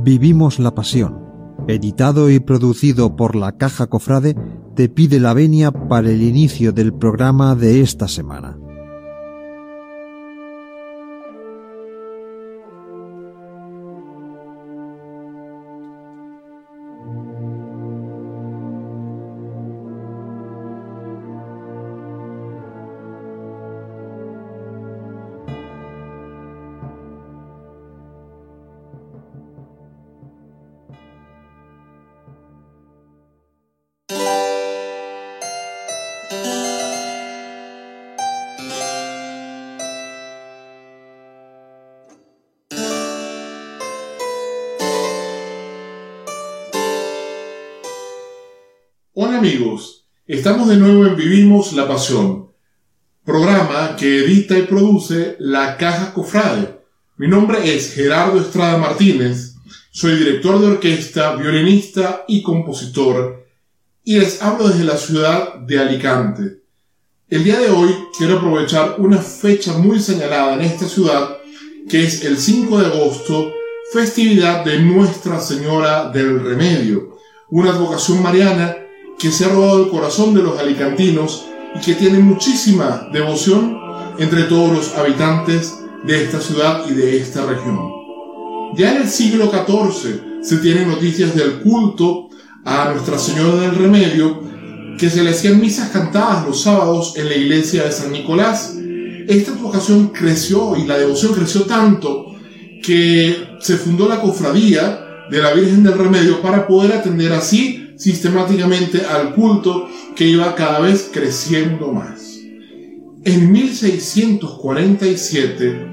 Vivimos la Pasión, editado y producido por la Caja Cofrade, te pide la venia para el inicio del programa de esta semana. Amigos, estamos de nuevo en Vivimos la Pasión, programa que edita y produce la Caja Cofrade. Mi nombre es Gerardo Estrada Martínez, soy director de orquesta, violinista y compositor, y les hablo desde la ciudad de Alicante. El día de hoy quiero aprovechar una fecha muy señalada en esta ciudad, que es el 5 de agosto, festividad de Nuestra Señora del Remedio, una advocación mariana que se ha robado el corazón de los alicantinos y que tiene muchísima devoción entre todos los habitantes de esta ciudad y de esta región. Ya en el siglo XIV se tienen noticias del culto a Nuestra Señora del Remedio, que se le hacían misas cantadas los sábados en la iglesia de San Nicolás. Esta vocación creció y la devoción creció tanto que se fundó la cofradía de la Virgen del Remedio para poder atender así sistemáticamente al culto que iba cada vez creciendo más. En 1647,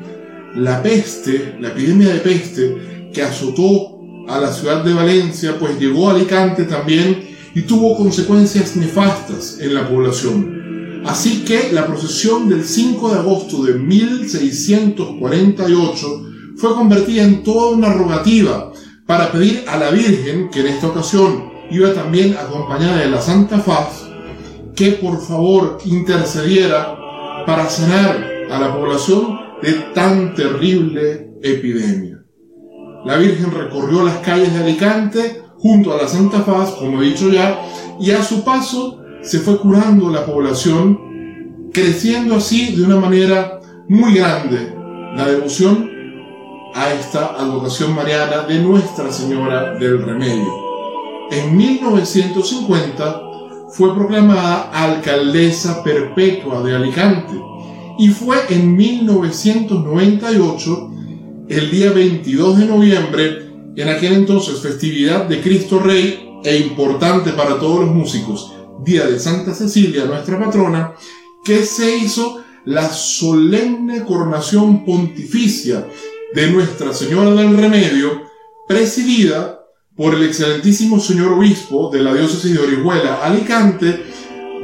la peste, la epidemia de peste que azotó a la ciudad de Valencia, pues llegó a Alicante también y tuvo consecuencias nefastas en la población. Así que la procesión del 5 de agosto de 1648 fue convertida en toda una rogativa para pedir a la Virgen, que en esta ocasión iba también acompañada de la Santa Faz, que por favor intercediera para sanar a la población de tan terrible epidemia. La Virgen recorrió las calles de Alicante junto a la Santa Faz, como he dicho ya, y a su paso se fue curando la población, creciendo así de una manera muy grande la devoción a esta advocación mariana de Nuestra Señora del Remedio en 1950 fue proclamada alcaldesa perpetua de Alicante y fue en 1998, el día 22 de noviembre, en aquel entonces festividad de Cristo Rey e importante para todos los músicos, Día de Santa Cecilia, nuestra patrona, que se hizo la solemne coronación pontificia de Nuestra Señora del Remedio, presidida por el excelentísimo señor obispo de la diócesis de Orihuela, Alicante,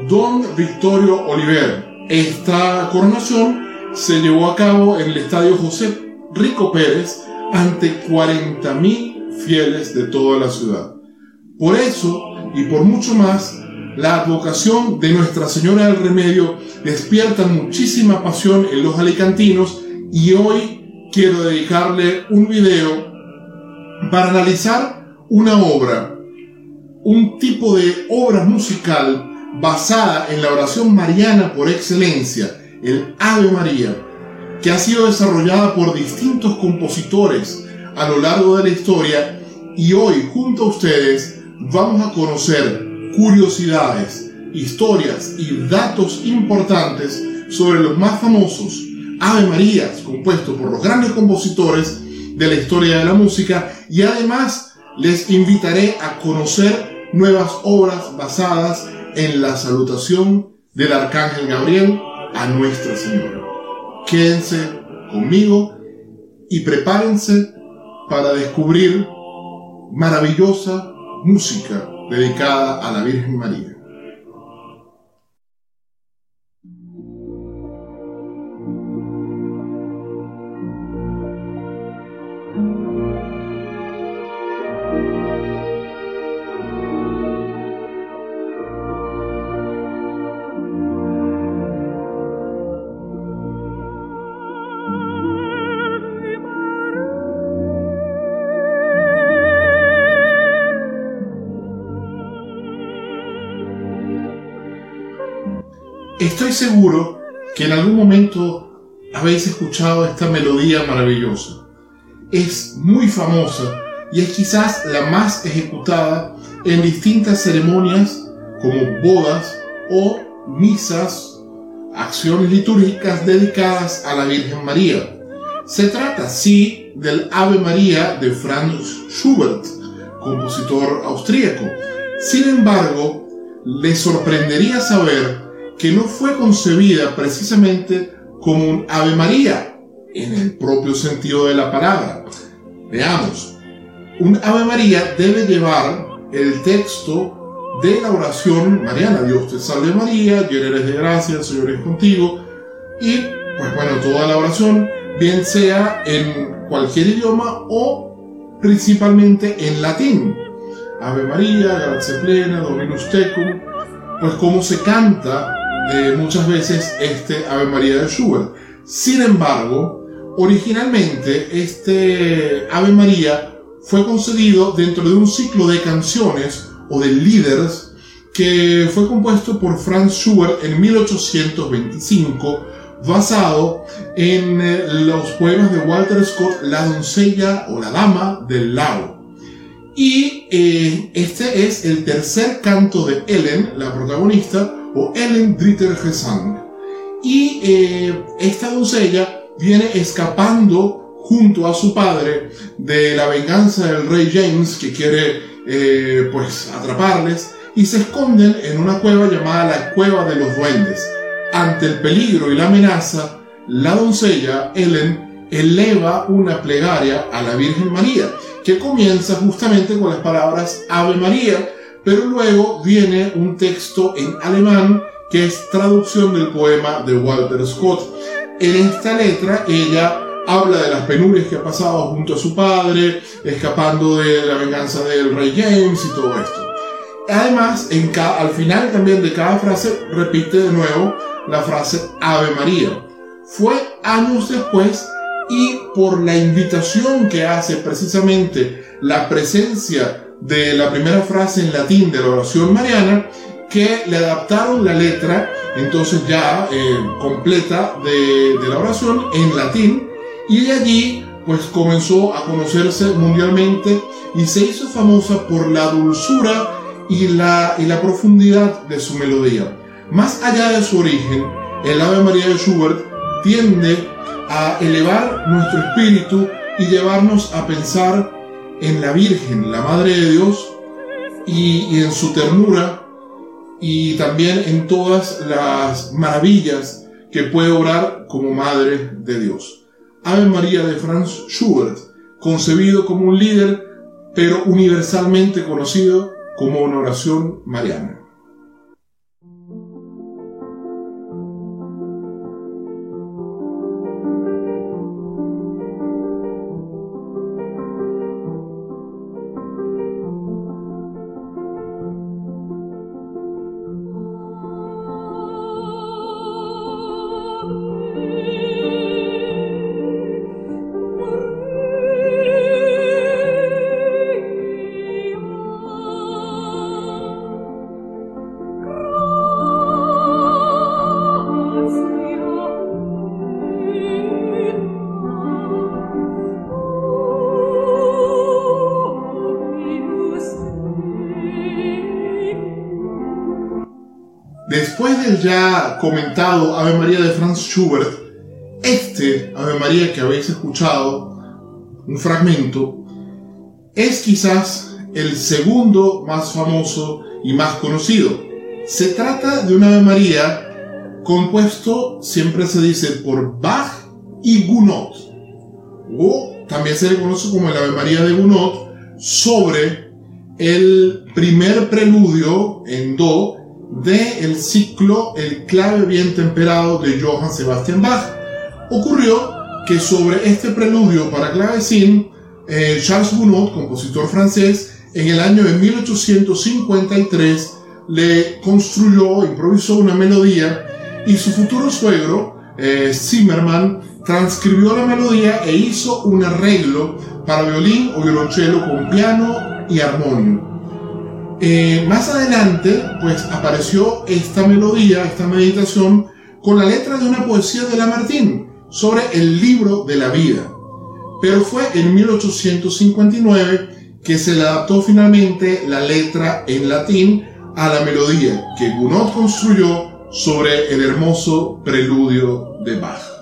don Victorio Oliver. Esta coronación se llevó a cabo en el estadio José Rico Pérez ante 40.000 fieles de toda la ciudad. Por eso y por mucho más, la advocación de Nuestra Señora del Remedio despierta muchísima pasión en los alicantinos y hoy quiero dedicarle un video para analizar una obra, un tipo de obra musical basada en la oración mariana por excelencia, el Ave María, que ha sido desarrollada por distintos compositores a lo largo de la historia y hoy junto a ustedes vamos a conocer curiosidades, historias y datos importantes sobre los más famosos Ave Marías compuestos por los grandes compositores de la historia de la música y además les invitaré a conocer nuevas obras basadas en la salutación del Arcángel Gabriel a Nuestra Señora. Quédense conmigo y prepárense para descubrir maravillosa música dedicada a la Virgen María. Seguro que en algún momento habéis escuchado esta melodía maravillosa. Es muy famosa y es quizás la más ejecutada en distintas ceremonias como bodas o misas, acciones litúrgicas dedicadas a la Virgen María. Se trata, sí, del Ave María de Franz Schubert, compositor austríaco. Sin embargo, le sorprendería saber que no fue concebida precisamente como un Ave María, en el propio sentido de la palabra. Veamos, un Ave María debe llevar el texto de la oración mariana. Dios te salve María, llena eres de gracia, el Señor es contigo. Y, pues bueno, toda la oración, bien sea en cualquier idioma o principalmente en latín. Ave María, gracia plena, Dominus tecum, pues como se canta muchas veces este Ave María de Schubert. Sin embargo, originalmente este Ave María fue concedido dentro de un ciclo de canciones o de líderes que fue compuesto por Franz Schubert en 1825 basado en eh, los poemas de Walter Scott La doncella o la dama del lago. Y eh, este es el tercer canto de Ellen, la protagonista, o Ellen Dritter Gesang. Y eh, esta doncella viene escapando junto a su padre de la venganza del rey James que quiere eh, pues atraparles y se esconden en una cueva llamada la cueva de los duendes. Ante el peligro y la amenaza, la doncella Ellen eleva una plegaria a la Virgen María, que comienza justamente con las palabras Ave María, pero luego viene un texto en alemán que es traducción del poema de Walter Scott. En esta letra ella habla de las penurias que ha pasado junto a su padre, escapando de la venganza del rey James y todo esto. Además, en al final también de cada frase repite de nuevo la frase Ave María. Fue años después y por la invitación que hace precisamente la presencia de la primera frase en latín de la oración mariana que le adaptaron la letra entonces ya eh, completa de, de, la oración en latín y de allí pues comenzó a conocerse mundialmente y se hizo famosa por la dulzura y la, y la profundidad de su melodía. Más allá de su origen, el Ave María de Schubert tiende a elevar nuestro espíritu y llevarnos a pensar en la Virgen, la Madre de Dios, y, en su ternura y también en todas las maravillas que puede orar como Madre de Dios. Ave María de Franz Schubert, concebido como un líder, pero universalmente conocido como una oración mariana. Ya comentado Ave María de Franz Schubert, este Ave María que habéis escuchado, un fragmento, es quizás el segundo más famoso y más conocido. Se trata de un Ave María compuesto, siempre se dice, por Bach y Gounod, o también se le conoce como el Ave María de Gounod, sobre el primer preludio en Do de el ciclo El clave bien temperado de Johann Sebastian Bach. Ocurrió que sobre este preludio para clavecín, eh, Charles Gounod, compositor francés, en el año de 1853 le construyó, improvisó una melodía y su futuro suegro, eh, Zimmermann, transcribió la melodía e hizo un arreglo para violín o violonchelo con piano y armonio. Eh, más adelante, pues apareció esta melodía, esta meditación, con la letra de una poesía de Lamartine sobre el libro de la vida. Pero fue en 1859 que se le adaptó finalmente la letra en latín a la melodía que Gounod construyó sobre el hermoso preludio de Bach.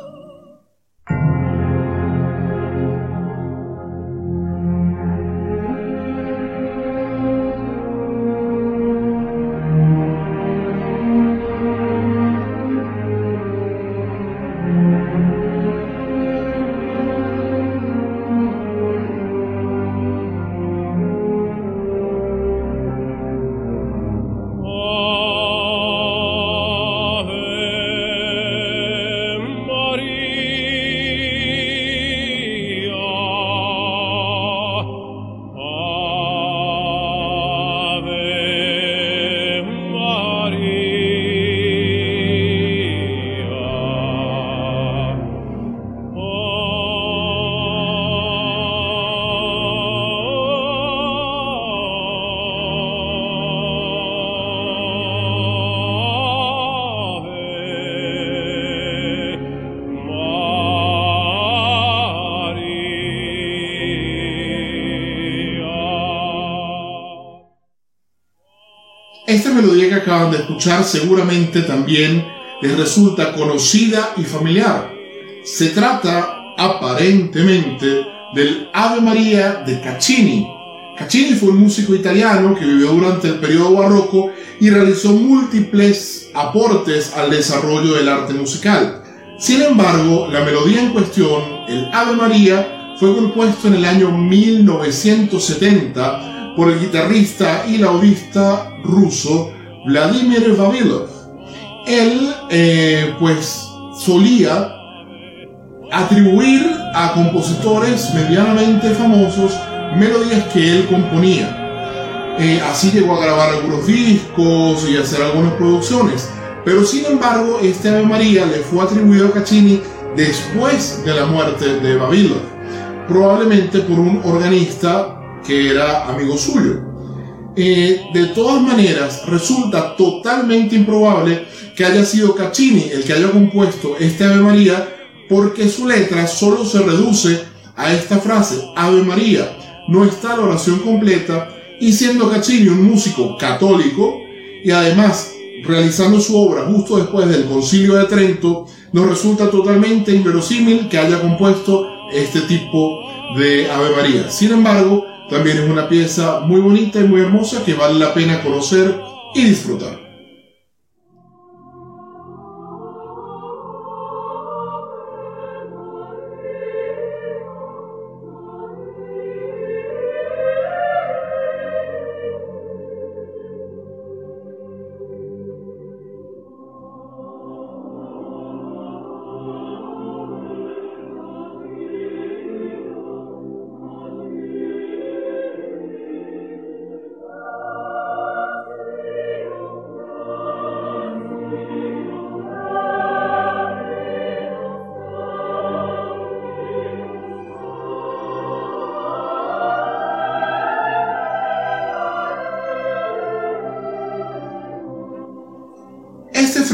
Esta melodía que acaban de escuchar seguramente también les resulta conocida y familiar. Se trata aparentemente del Ave María de Caccini. Caccini fue un músico italiano que vivió durante el periodo barroco y realizó múltiples aportes al desarrollo del arte musical. Sin embargo, la melodía en cuestión, el Ave María, fue compuesto en el año 1970 por el guitarrista y laudista ruso Vladimir Vavilov. Él, eh, pues, solía atribuir a compositores medianamente famosos melodías que él componía. Eh, así llegó a grabar algunos discos y hacer algunas producciones. Pero sin embargo, este Ave María le fue atribuido a Caccini después de la muerte de Vavilov, probablemente por un organista que era amigo suyo. Eh, de todas maneras, resulta totalmente improbable que haya sido Caccini el que haya compuesto este Ave María, porque su letra solo se reduce a esta frase, Ave María. No está la oración completa, y siendo Caccini un músico católico, y además realizando su obra justo después del Concilio de Trento, nos resulta totalmente inverosímil que haya compuesto este tipo de Ave María. Sin embargo, también es una pieza muy bonita y muy hermosa que vale la pena conocer y disfrutar.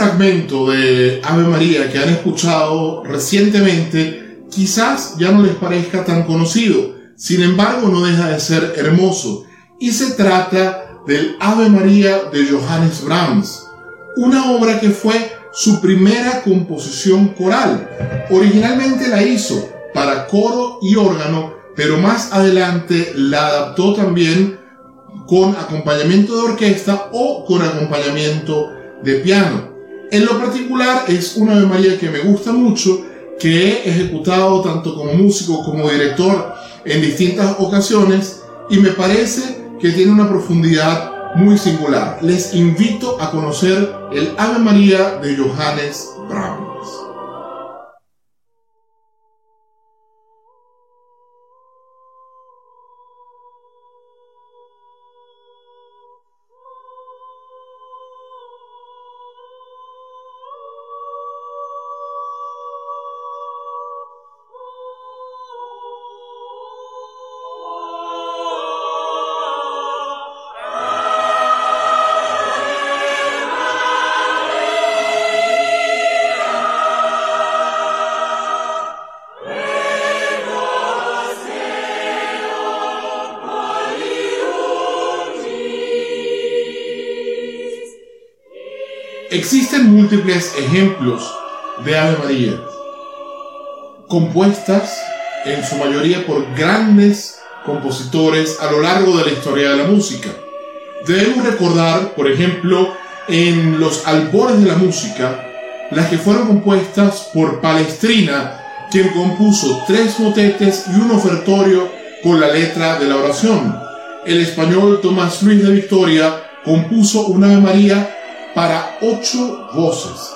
Fragmento de Ave María que han escuchado recientemente quizás ya no les parezca tan conocido, sin embargo no deja de ser hermoso, y se trata del Ave María de Johannes Brahms, una obra que fue su primera composición coral. Originalmente la hizo para coro y órgano, pero más adelante la adaptó también con acompañamiento de orquesta o con acompañamiento de piano. En lo particular es una Ave María que me gusta mucho, que he ejecutado tanto como músico como director en distintas ocasiones y me parece que tiene una profundidad muy singular. Les invito a conocer el Ave María de Johannes Brahms. Existen múltiples ejemplos de Ave María, compuestas en su mayoría por grandes compositores a lo largo de la historia de la música. Debemos recordar, por ejemplo, en los albores de la música, las que fueron compuestas por Palestrina, quien compuso tres motetes y un ofertorio con la letra de la oración. El español Tomás Luis de Victoria compuso una Ave María para ocho voces.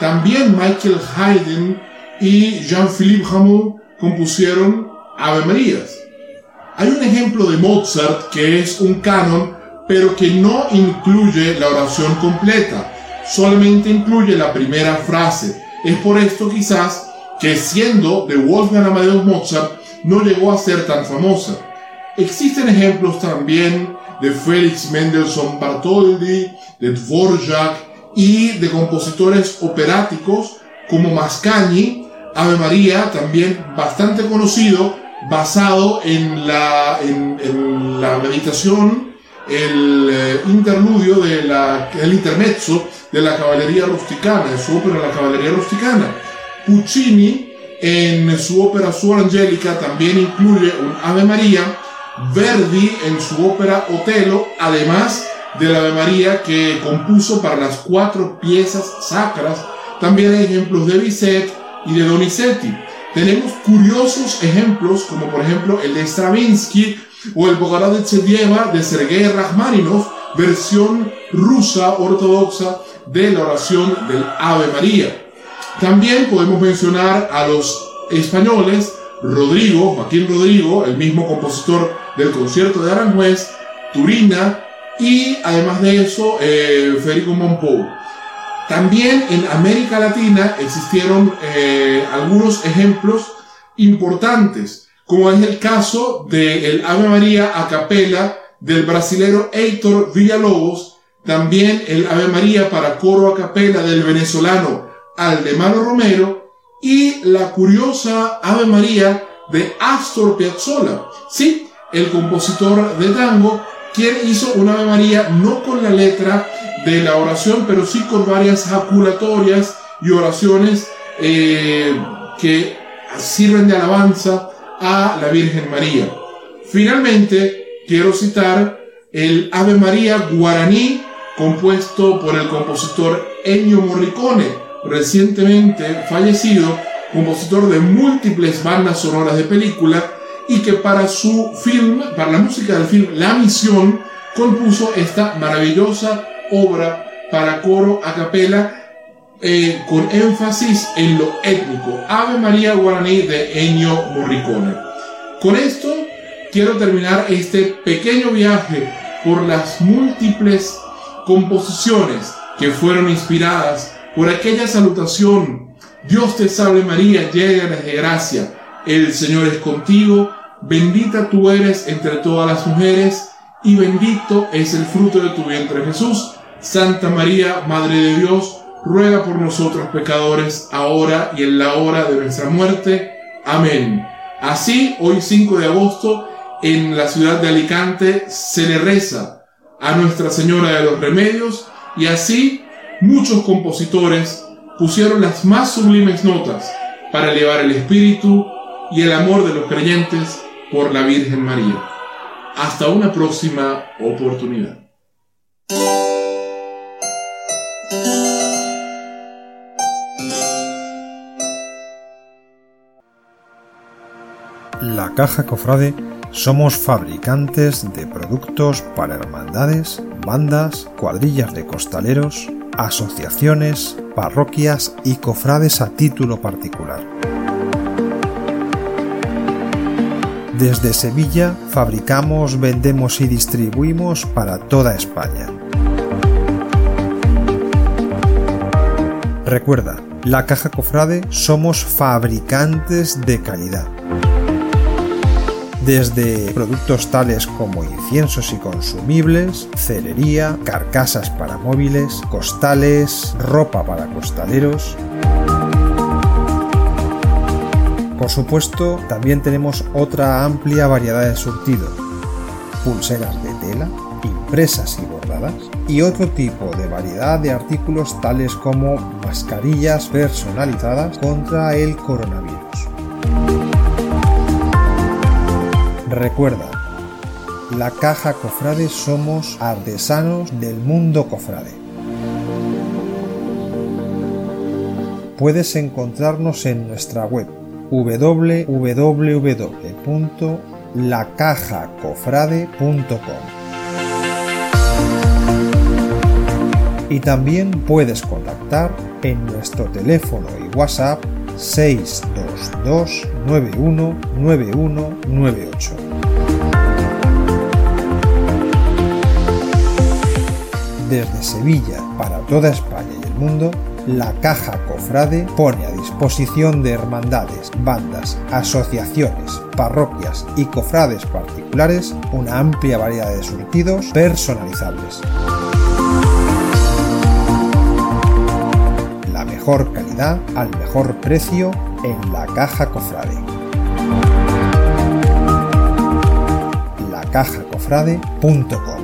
También Michael Haydn y Jean-Philippe Rameau compusieron Ave Marías. Hay un ejemplo de Mozart que es un canon, pero que no incluye la oración completa, solamente incluye la primera frase. Es por esto quizás que siendo de Wolfgang Amadeus Mozart no llegó a ser tan famosa. Existen ejemplos también de Félix Mendelssohn Bartholdy, de Dvorak y de compositores operáticos como Mascagni, Ave María, también bastante conocido, basado en la, en, la meditación, el eh, interludio, de la, el intermezzo de la caballería rusticana, de su ópera La caballería rusticana. Puccini, en su ópera Suor Angélica, también incluye un Ave María, Verdi en su ópera Otelo, además de la Ave María que compuso para las cuatro piezas sacras. También hay ejemplos de Bizet y de Donizetti. Tenemos curiosos ejemplos, como por ejemplo el de Stravinsky o el Bogorá de Chedieva de Sergei Rachmaninov, versión rusa ortodoxa de la oración del Ave María. También podemos mencionar a los españoles Rodrigo, Joaquín Rodrigo, el mismo compositor del concierto de Aranjuez, Turina y además de eso eh, Federico. También en América Latina existieron eh, algunos ejemplos importantes, como es el caso del Ave María a capela del brasilero Heitor Villalobos, también el Ave María para coro a capela del venezolano Aldemaro Romero y la curiosa Ave María de Astor Piazzolla, sí, el compositor de tango, quien hizo una Ave María no con la letra de la oración, pero sí con varias jaculatorias y oraciones eh, que sirven de alabanza a la Virgen María. Finalmente, quiero citar el Ave María guaraní compuesto por el compositor Ennio Morricone, recientemente fallecido, compositor de múltiples bandas sonoras de película y que para su film, para la música del film La Misión, compuso esta maravillosa obra para coro a capela eh, con énfasis en lo étnico, Ave María Guaraní de Ennio Morricone. Con esto quiero terminar este pequeño viaje por las múltiples composiciones que fueron inspiradas por aquella salutación. Dios te salve María, llena de gracia, el Señor es contigo, bendita tú eres entre todas las mujeres, y bendito es el fruto de tu vientre Jesús. Santa María, Madre de Dios, ruega por nosotros pecadores, ahora y en la hora de nuestra muerte. Amén. Así, hoy 5 de agosto, en la ciudad de Alicante, se le reza a Nuestra Señora de los Remedios y así muchos compositores pusieron las más sublimes notas para elevar el espíritu y el amor de los creyentes por la Virgen María. Hasta una próxima oportunidad. La Caja Cofrade somos fabricantes de productos para hermandades, bandas, cuadrillas de costaleros, asociaciones, parroquias y cofrades a título particular. Desde Sevilla fabricamos, vendemos y distribuimos para toda España. Recuerda, la Caja Cofrade somos fabricantes de calidad desde productos tales como inciensos y consumibles, cerería, carcasas para móviles, costales, ropa para costaleros. Por supuesto, también tenemos otra amplia variedad de surtido. Pulseras de tela, impresas y bordadas y otro tipo de variedad de artículos tales como mascarillas personalizadas contra el coronavirus. Recuerda, la caja cofrade somos artesanos del mundo cofrade. Puedes encontrarnos en nuestra web www.lacajacofrade.com y también puedes contactar en nuestro teléfono y WhatsApp 622 919198. Desde Sevilla para toda España y el mundo, la Caja Cofrade pone a disposición de hermandades, bandas, asociaciones, parroquias y cofrades particulares una amplia variedad de surtidos personalizables. La mejor calidad al mejor precio en la Caja Cofrade. lacajacofrade.com